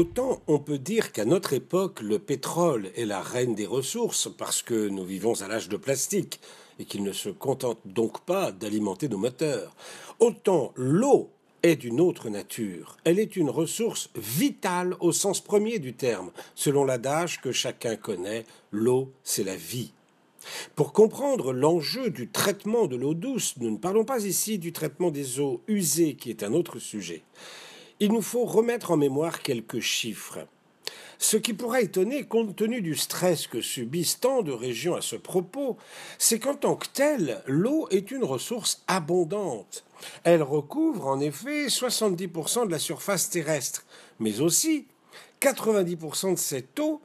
Autant on peut dire qu'à notre époque, le pétrole est la reine des ressources parce que nous vivons à l'âge de plastique et qu'il ne se contente donc pas d'alimenter nos moteurs. Autant l'eau est d'une autre nature. Elle est une ressource vitale au sens premier du terme, selon l'adage que chacun connaît, l'eau c'est la vie. Pour comprendre l'enjeu du traitement de l'eau douce, nous ne parlons pas ici du traitement des eaux usées, qui est un autre sujet. Il nous faut remettre en mémoire quelques chiffres. Ce qui pourrait étonner, compte tenu du stress que subissent tant de régions à ce propos, c'est qu'en tant que telle, l'eau est une ressource abondante. Elle recouvre en effet 70% de la surface terrestre, mais aussi 90% de cette eau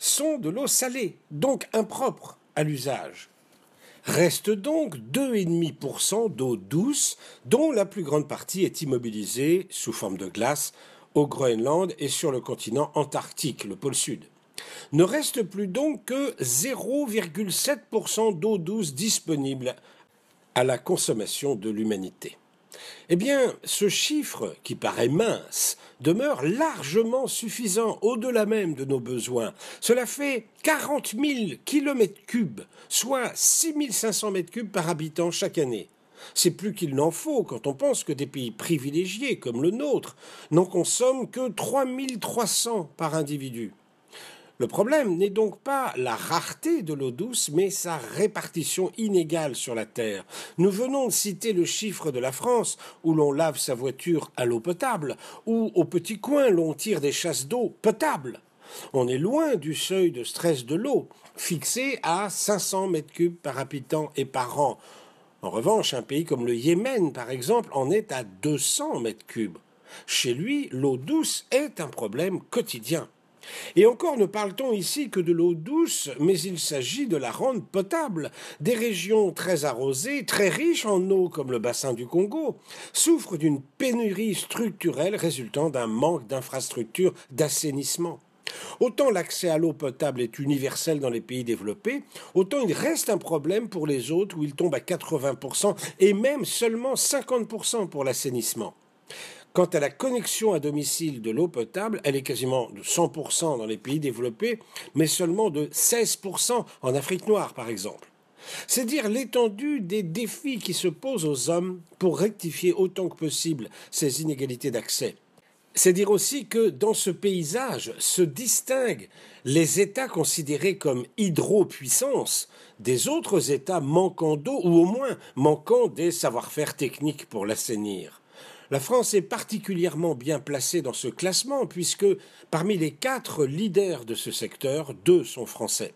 sont de l'eau salée, donc impropre à l'usage. Reste donc 2,5% d'eau douce, dont la plus grande partie est immobilisée sous forme de glace au Groenland et sur le continent antarctique, le pôle sud. Ne reste plus donc que 0,7% d'eau douce disponible à la consommation de l'humanité. Eh bien, ce chiffre, qui paraît mince, demeure largement suffisant au-delà même de nos besoins. Cela fait 40 000 kilomètres cubes, soit 6 500 mètres cubes par habitant chaque année. C'est plus qu'il n'en faut quand on pense que des pays privilégiés comme le nôtre n'en consomment que 3300 par individu. Le problème n'est donc pas la rareté de l'eau douce, mais sa répartition inégale sur la Terre. Nous venons de citer le chiffre de la France, où l'on lave sa voiture à l'eau potable, où au petit coin l'on tire des chasses d'eau potable. On est loin du seuil de stress de l'eau, fixé à 500 mètres cubes par habitant et par an. En revanche, un pays comme le Yémen, par exemple, en est à 200 mètres cubes. Chez lui, l'eau douce est un problème quotidien. Et encore ne parle-t-on ici que de l'eau douce, mais il s'agit de la rendre potable. Des régions très arrosées, très riches en eau comme le bassin du Congo, souffrent d'une pénurie structurelle résultant d'un manque d'infrastructures d'assainissement. Autant l'accès à l'eau potable est universel dans les pays développés, autant il reste un problème pour les autres où il tombe à 80% et même seulement 50% pour l'assainissement. Quant à la connexion à domicile de l'eau potable, elle est quasiment de 100% dans les pays développés, mais seulement de 16% en Afrique noire, par exemple. C'est dire l'étendue des défis qui se posent aux hommes pour rectifier autant que possible ces inégalités d'accès. C'est dire aussi que dans ce paysage se distinguent les États considérés comme hydropuissance des autres États manquant d'eau ou au moins manquant des savoir-faire techniques pour l'assainir. La France est particulièrement bien placée dans ce classement puisque parmi les quatre leaders de ce secteur, deux sont français.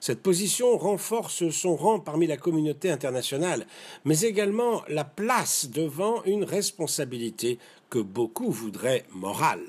Cette position renforce son rang parmi la communauté internationale, mais également la place devant une responsabilité que beaucoup voudraient morale.